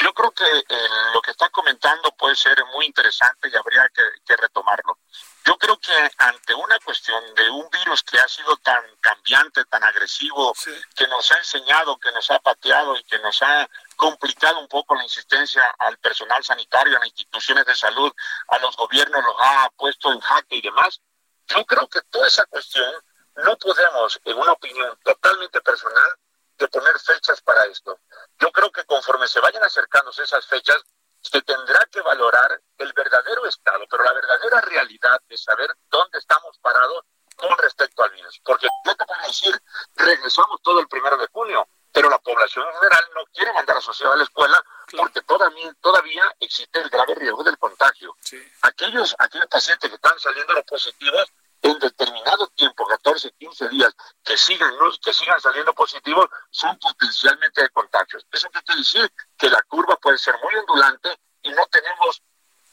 Yo creo que eh, lo que están comentando puede ser muy interesante y habría que, retomarlo. Yo creo que ante una cuestión de un virus que ha sido tan cambiante, tan agresivo, que nos ha enseñado, que nos ha pateado y que nos ha complicado un poco la insistencia al personal sanitario, a las instituciones de salud, a los gobiernos, los ha puesto en jaque y demás, yo creo que toda esa cuestión no podemos, en una opinión totalmente personal, de poner fechas para esto. Yo creo que conforme se vayan acercándose esas fechas, se tendrá que valorar el verdadero estado, pero la verdadera realidad de saber dónde estamos parados con respecto al virus. Porque yo te puedo decir, regresamos todo el primero de junio, pero la población en general no quiere mandar a su sociedad a la escuela porque todavía, todavía existe el grave riesgo del contagio. Aquellos, aquellos pacientes que están saliendo los positivos en determinado tiempo, 14, 15 días, que sigan, que sigan saliendo positivos, son potencialmente de contagios. Eso quiere decir que la curva puede ser muy ondulante y no tenemos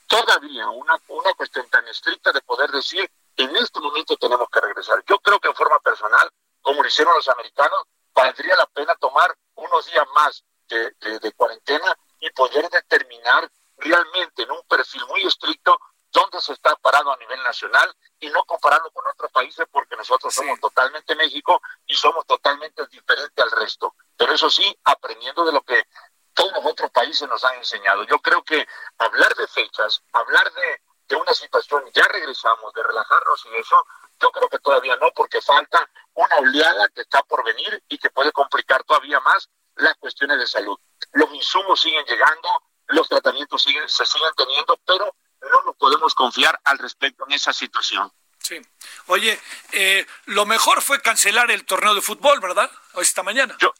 todavía una, una cuestión tan estricta de poder decir en este momento tenemos que regresar. Yo creo que en forma personal, como lo hicieron los americanos, valdría la pena tomar unos días más de, de cuarentena y poder determinar realmente en un perfil muy estricto dónde se está parado a nivel nacional y no compararlo con otros países porque nosotros somos totalmente México y somos totalmente diferentes al resto. Pero eso sí, aprendiendo de lo que todos los otros países nos han enseñado. Yo creo que hablar de fechas, hablar de, de una situación, ya regresamos, de relajarnos y eso, yo creo que todavía no, porque falta una oleada que está por venir y que puede complicar todavía más las cuestiones de salud. Los insumos siguen llegando, los tratamientos siguen, se siguen teniendo, pero no nos podemos confiar al respecto en esa situación. Sí. Oye, eh, lo mejor fue cancelar el torneo de fútbol, ¿verdad? Esta mañana. Yo,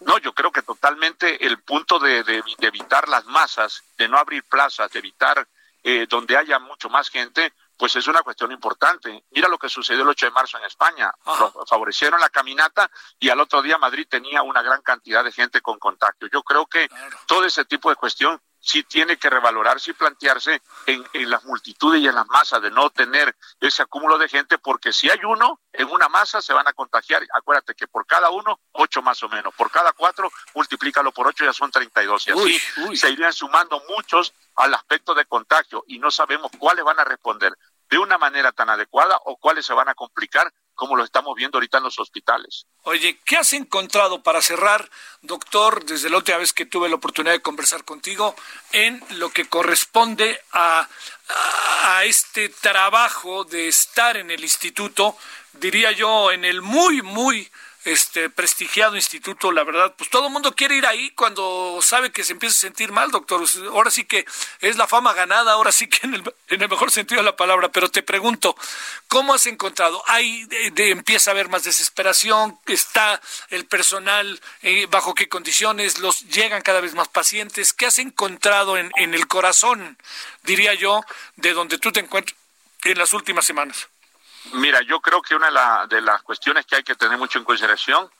no, yo creo que totalmente el punto de, de, evitar las masas, de no abrir plazas, de evitar eh, donde haya mucho más gente, pues es una cuestión importante. Mira lo que sucedió el 8 de marzo en España. Favorecieron la caminata y al otro día Madrid tenía una gran cantidad de gente con contacto. Yo creo que todo ese tipo de cuestión sí tiene que revalorarse y plantearse en, en, las multitudes y en las masas de no tener ese acúmulo de gente, porque si hay uno en una masa se van a contagiar. Acuérdate que por cada uno, ocho más o menos. Por cada cuatro, multiplícalo por ocho, ya son 32. Y así se irían sumando muchos al aspecto de contagio y no sabemos cuáles van a responder de una manera tan adecuada o cuáles se van a complicar como lo estamos viendo ahorita en los hospitales. Oye, ¿qué has encontrado para cerrar, doctor, desde la última vez que tuve la oportunidad de conversar contigo, en lo que corresponde a, a este trabajo de estar en el instituto, diría yo, en el muy, muy este prestigiado instituto, la verdad, pues todo el mundo quiere ir ahí cuando sabe que se empieza a sentir mal, doctor. Ahora sí que es la fama ganada, ahora sí que en el, en el mejor sentido de la palabra, pero te pregunto, ¿cómo has encontrado? ¿Hay, de, empieza a haber más desesperación? ¿Está el personal eh, bajo qué condiciones? ¿Los llegan cada vez más pacientes? ¿Qué has encontrado en, en el corazón, diría yo, de donde tú te encuentras en las últimas semanas? Mira, yo creo que una de, las cuestiones que hay que tener mucho en consideración,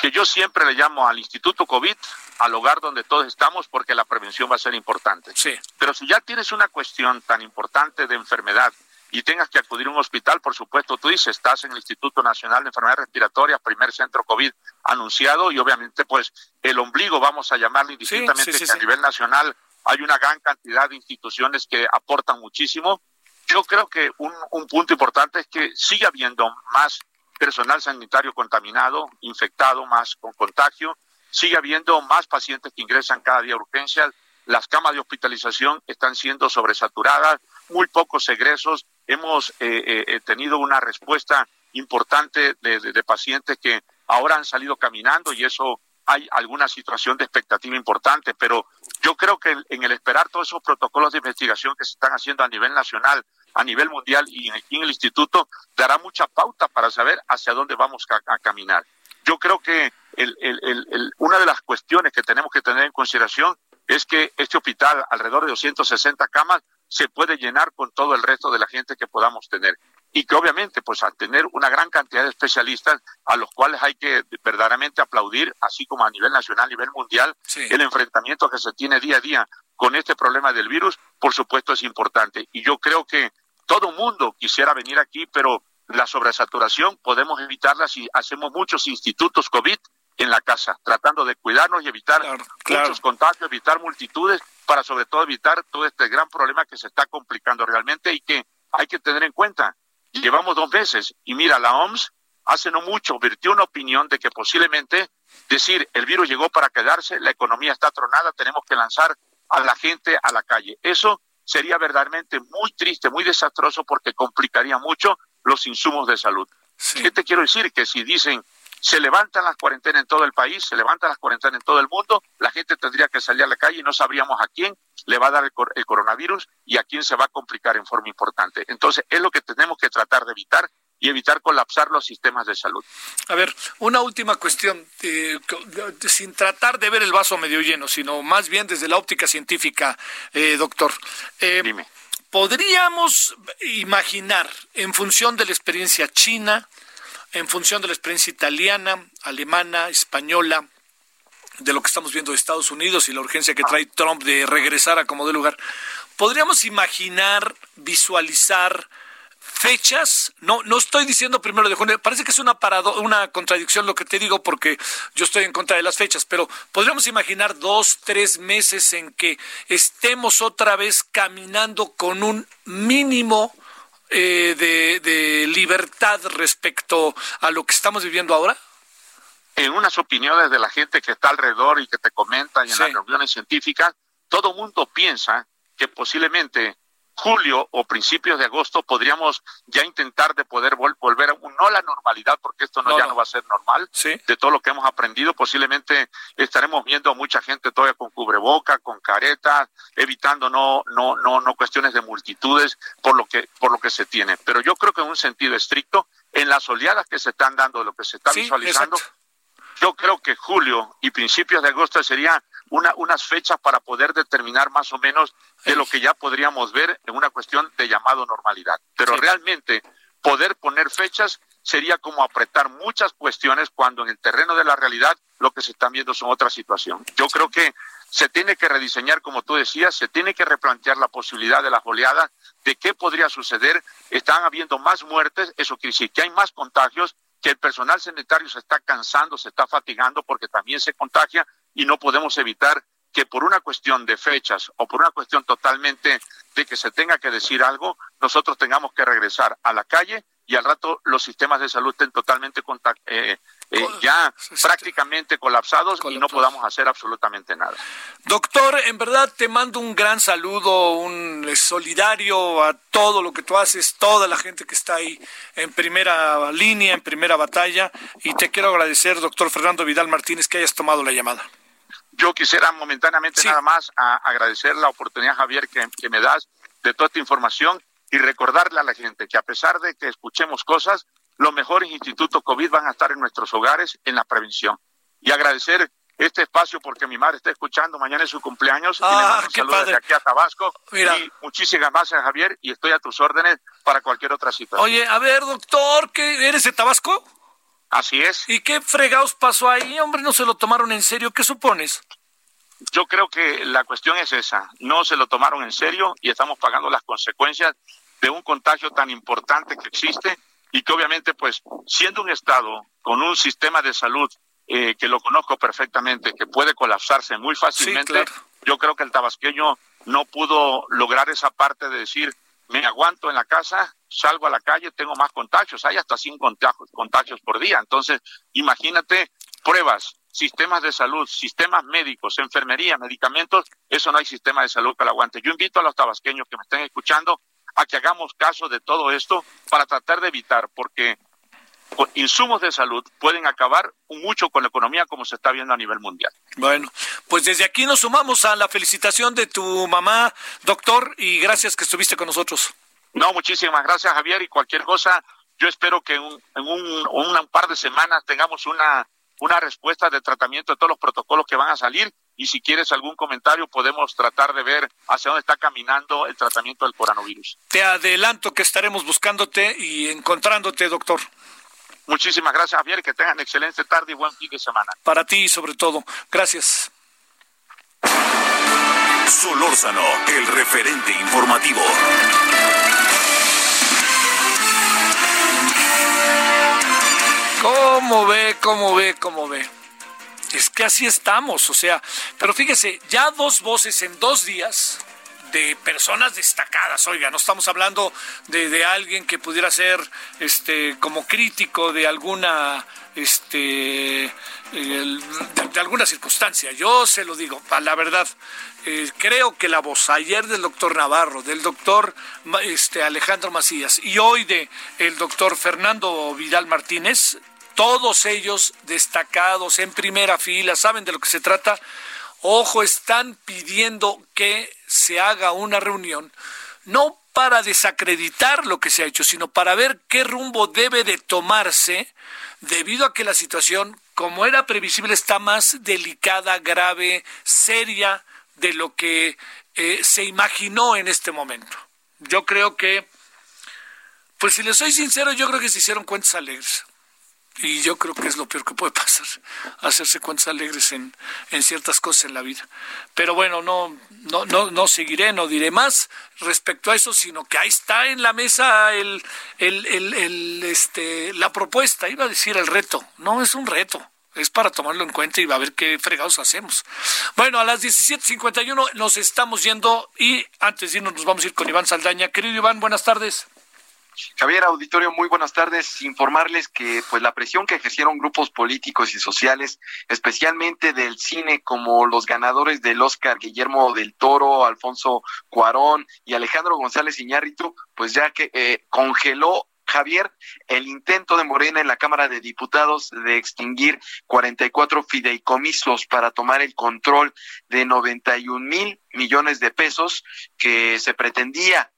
que yo siempre le llamo al Instituto COVID, al hogar donde todos estamos, porque la prevención va a ser importante. Sí. Pero si ya tienes una cuestión tan importante de enfermedad y tengas que acudir a un hospital, por supuesto, tú dices, estás en el Instituto Nacional de Enfermedades Respiratorias, primer centro COVID anunciado, y obviamente, pues, el ombligo, vamos a llamarlo indistintamente, que a nivel nacional hay una gran cantidad de instituciones que aportan muchísimo yo creo que un, un punto importante es que sigue habiendo más personal sanitario contaminado, infectado, más con contagio, sigue habiendo más pacientes que ingresan cada día a urgencias, las camas de hospitalización están siendo sobresaturadas, muy pocos egresos, hemos eh, eh, tenido una respuesta importante de, pacientes que ahora han salido caminando y eso hay alguna situación de expectativa importante, pero yo creo que en el esperar todos esos protocolos de investigación que se están haciendo a nivel nacional, a nivel mundial y en el instituto, dará mucha pauta para saber hacia dónde vamos a, caminar. Yo creo que una de las cuestiones que tenemos que tener en consideración es que este hospital, alrededor de 260 camas, se puede llenar con todo el resto de la gente que podamos tener. Y que obviamente, pues al tener una gran cantidad de especialistas a los cuales hay que verdaderamente aplaudir, así como a nivel nacional, a nivel mundial, el enfrentamiento que se tiene día a día con este problema del virus, por supuesto es importante. Y yo creo que todo mundo quisiera venir aquí, pero la sobresaturación podemos evitarla si hacemos muchos institutos COVID en la casa, tratando de cuidarnos y evitar muchos contagios, evitar multitudes, para sobre todo evitar todo este gran problema que se está complicando realmente y que hay que tener en cuenta. Llevamos dos meses y mira, la OMS hace no mucho vertió una opinión de que posiblemente decir el virus llegó para quedarse, la economía está tronada, tenemos que lanzar a la gente a la calle. Eso sería verdaderamente muy triste, muy desastroso porque complicaría mucho los insumos de salud. ¿Qué te quiero decir? Que si dicen se levantan las cuarentenas en todo el país, se levantan las cuarentenas en todo el mundo, la gente tendría que salir a la calle y no sabríamos a quién le va a dar el, coronavirus y a quién se va a complicar en forma importante. Entonces, es lo que tenemos que tratar de evitar y evitar colapsar los sistemas de salud. A ver, una última cuestión, eh, sin tratar de ver el vaso medio lleno, sino más bien desde la óptica científica, eh, doctor. Eh, Dime. ¿Podríamos imaginar, en función de la experiencia china, en función de la experiencia italiana, alemana, española, de lo que estamos viendo de Estados Unidos y la urgencia que trae Trump de regresar a como de lugar, ¿podríamos imaginar, visualizar fechas? No, no estoy diciendo primero de junio, parece que es una, parado, una contradicción lo que te digo porque yo estoy en contra de las fechas, pero podríamos imaginar dos, tres meses en que estemos otra vez caminando con un mínimo eh, de, libertad respecto a lo que estamos viviendo ahora? En unas opiniones de la gente que está alrededor y que te comentan en las reuniones científicas, todo mundo piensa que posiblemente julio o principios de agosto podríamos ya intentar de poder volver a no a la normalidad porque esto no, ya no. va a ser normal de todo lo que hemos aprendido. Posiblemente estaremos viendo a mucha gente todavía con cubreboca con caretas evitando no no no no cuestiones de multitudes por lo que por lo que se tiene. Pero yo creo que en un sentido estricto en las oleadas que se están dando de lo que se está visualizando yo creo que julio y principios de agosto sería una, unas fechas para poder determinar más o menos de lo que ya podríamos ver en una cuestión de llamado normalidad. Pero realmente poder poner fechas sería como apretar muchas cuestiones cuando en el terreno de la realidad lo que se están viendo son otra situación. Yo creo que se tiene que rediseñar, como tú decías, se tiene que replantear la posibilidad de las oleadas, de qué podría suceder. Están habiendo más muertes, eso quiere decir que hay más contagios, que el personal sanitario se está cansando, se está fatigando porque también se contagia y no podemos evitar que por una cuestión de fechas o por una cuestión totalmente de que se tenga que decir algo, nosotros tengamos que regresar a la calle y al rato los sistemas de salud estén totalmente eh, eh, ya prácticamente colapsados y no podamos hacer absolutamente nada. Doctor, en verdad te mando un gran saludo, un solidario a todo lo que tú haces, toda la gente que está ahí en primera línea, en primera batalla, y te quiero agradecer, doctor Fernando Vidal Martínez, que hayas tomado la llamada. Yo quisiera momentáneamente nada más agradecer la oportunidad, Javier, que me das de toda esta información y recordarle a la gente que a pesar de que escuchemos cosas, los mejores institutos COVID van a estar en nuestros hogares en la prevención. Y agradecer este espacio porque mi madre está escuchando, mañana es su cumpleaños y le ah, mando un saludo desde aquí a Tabasco. Y muchísimas gracias, Javier, y estoy a tus órdenes para cualquier otra situación. Oye, a ver, doctor, ¿qué, ¿eres de Tabasco? Así es. ¿Y qué fregados pasó ahí? Hombre, no se lo tomaron en serio. ¿Qué supones? Yo creo que la cuestión es esa. No se lo tomaron en serio y estamos pagando las consecuencias de un contagio tan importante que existe y que obviamente, pues, siendo un Estado con un sistema de salud eh, que lo conozco perfectamente, que puede colapsarse muy fácilmente, yo creo que el tabasqueño no pudo lograr esa parte de decir, me aguanto en la casa, salgo a la calle, tengo más contagios, hay hasta 100 contagios, contagios por día. Entonces, imagínate pruebas, sistemas de salud, sistemas médicos, enfermería, medicamentos, eso no hay sistema de salud que lo aguante. Yo invito a los tabasqueños que me estén escuchando a que hagamos caso de todo esto para tratar de evitar, porque insumos de salud pueden acabar mucho con la economía como se está viendo a nivel mundial. Bueno, pues desde aquí nos sumamos a la felicitación de tu mamá, doctor, y gracias que estuviste con nosotros. No, muchísimas gracias, Javier, y cualquier cosa, yo espero que en un, un par de semanas tengamos una, una respuesta de tratamiento de todos los protocolos que van a salir y si quieres algún comentario podemos tratar de ver hacia dónde está caminando el tratamiento del coronavirus. Te adelanto que estaremos buscándote y encontrándote, doctor. Muchísimas gracias, Javier, que tengan excelente tarde y buen fin de semana. Para ti, sobre todo. Gracias. Solórzano, el referente informativo. ¿Cómo ve, cómo ve, cómo ve? Es que así estamos, o sea, pero fíjese, ya dos voces en dos días de personas destacadas, oiga, no estamos hablando de, alguien que pudiera ser este como crítico de alguna este de, alguna circunstancia. Yo se lo digo, la verdad, eh, creo que la voz ayer del doctor Navarro, del doctor este, Alejandro Macías y hoy de doctor Fernando Vidal Martínez todos ellos destacados en primera fila, saben de lo que se trata. Ojo, están pidiendo que se haga una reunión, no para desacreditar lo que se ha hecho, sino para ver qué rumbo debe de tomarse debido a que la situación, como era previsible, está más delicada, grave, seria de lo que eh, se imaginó en este momento. Yo creo que, pues si les soy sincero, yo creo que se hicieron cuentas alegres y yo creo que es lo peor que puede *laughs* pasar, hacerse cuentas alegres en, en ciertas cosas en la vida. Pero bueno, no, no, no, no seguiré, no diré más respecto a eso, sino que ahí está en la mesa el, el, el, el, este, la propuesta, iba a decir el reto, no es un reto. Es para tomarlo en cuenta y va a ver qué fregados hacemos. Bueno, a las 17.51 nos estamos yendo y antes de irnos nos vamos a ir con Iván Saldaña. Querido Iván, buenas tardes. Javier Auditorio, muy buenas tardes. Informarles que pues la presión que ejercieron grupos políticos y sociales, especialmente del cine, como los ganadores del Oscar, Guillermo del Toro, Alfonso Cuarón y Alejandro González Iñárritu, pues ya que eh, congeló Javier, el intento de Morena en la Cámara de Diputados de extinguir 44 fideicomisos para tomar el control de 91 mil millones de pesos que se pretendía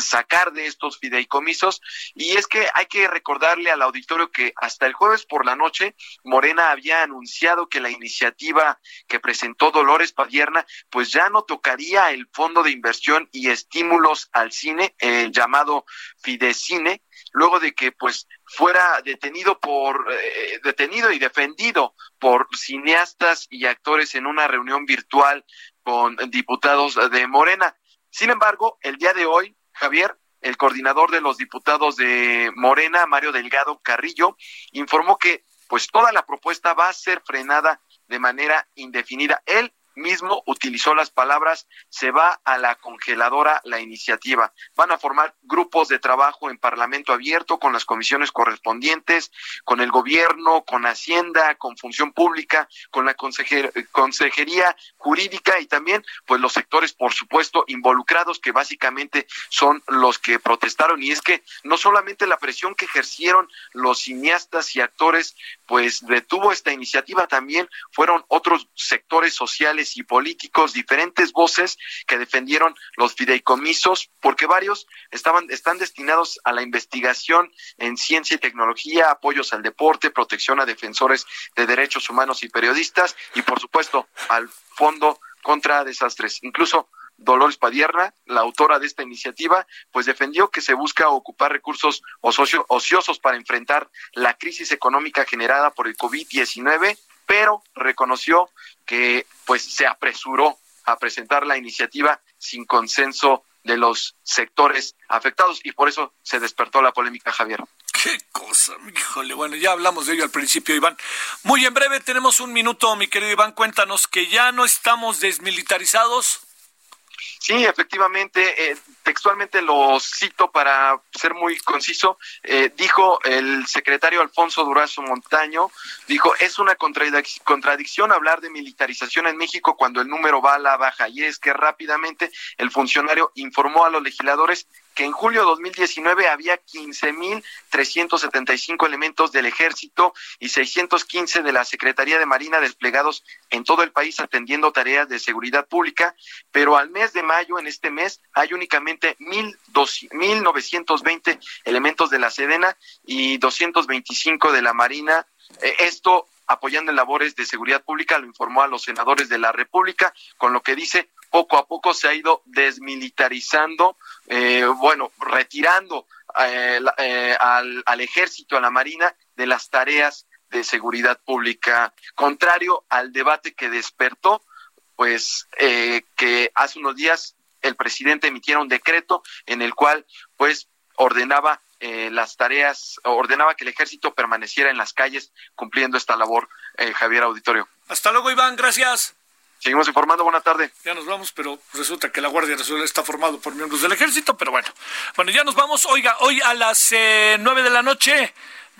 sacar de estos fideicomisos. Y es que hay que recordarle al auditorio que hasta el jueves por la noche Morena había anunciado que la iniciativa que presentó Dolores Padierna pues ya no tocaría el fondo de inversión y estímulos al cine, el llamado Fidecine, luego de que pues fuera detenido por eh, detenido y defendido por cineastas y actores en una reunión virtual con diputados de Morena. Sin embargo, el día de hoy Javier, el coordinador de los diputados de Morena, Mario Delgado Carrillo, informó que pues toda la propuesta va a ser frenada de manera indefinida. Él mismo utilizó las palabras se va a la congeladora la iniciativa. Van a formar grupos de trabajo en Parlamento abierto con las comisiones correspondientes, con el gobierno, con Hacienda, con Función Pública, con la Consejería Jurídica y también pues los sectores por supuesto involucrados que básicamente son los que protestaron y es que no solamente la presión que ejercieron los cineastas y actores pues detuvo esta iniciativa, también fueron otros sectores sociales y políticos, diferentes voces que defendieron los fideicomisos, porque varios estaban, están destinados a la investigación en ciencia y tecnología, apoyos al deporte, protección a defensores de derechos humanos y periodistas, y por supuesto al Fondo contra Desastres. Incluso Dolores Padierna, la autora de esta iniciativa, pues defendió que se busca ocupar recursos ociosos para enfrentar la crisis económica generada por el COVID-19 pero reconoció que pues se apresuró a presentar la iniciativa sin consenso de los sectores afectados y por eso se despertó la polémica, Javier. Qué cosa, híjole. Bueno, ya hablamos de ello al principio, Iván. Muy en breve, tenemos un minuto, mi querido Iván. Cuéntanos que ya no estamos desmilitarizados. Sí, efectivamente, eh, textualmente lo cito para ser muy conciso, eh, dijo el secretario Alfonso Durazo Montaño, dijo, es una contradicción hablar de militarización en México cuando el número va a la baja y es que rápidamente el funcionario informó a los legisladores que en julio de 2019 había 15.375 elementos del ejército y 615 de la Secretaría de Marina desplegados en todo el país atendiendo tareas de seguridad pública, pero al mes de mayo, en este mes, hay únicamente 1.920 elementos de la Sedena y 225 de la Marina. Eh, esto apoyando en labores de seguridad pública, lo informó a los senadores de la República, con lo que dice poco a poco se ha ido desmilitarizando, eh, bueno, retirando eh, al, al ejército, a la Marina, de las tareas de seguridad pública, contrario al debate que despertó, pues que hace unos días el presidente emitiera un decreto en el cual pues ordenaba las tareas, ordenaba que el ejército permaneciera en las calles cumpliendo esta labor, Javier Auditorio. Hasta luego, Iván, gracias. Seguimos informando, buena tarde. Ya nos vamos, pero resulta que la Guardia Nacional está formado por miembros del ejército, pero bueno. Bueno, ya nos vamos. Oiga, hoy a las eh, nueve de la noche,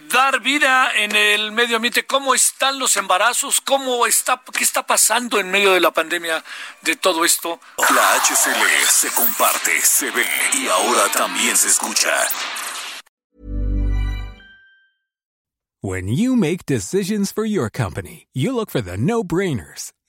dar vida en el medio ambiente. ¿Cómo están los embarazos? ¿Cómo está, qué está pasando en medio de la pandemia de todo esto? La HCL se comparte, se ve y ahora también se escucha. When you make decisions for your company, you look for the no-brainers.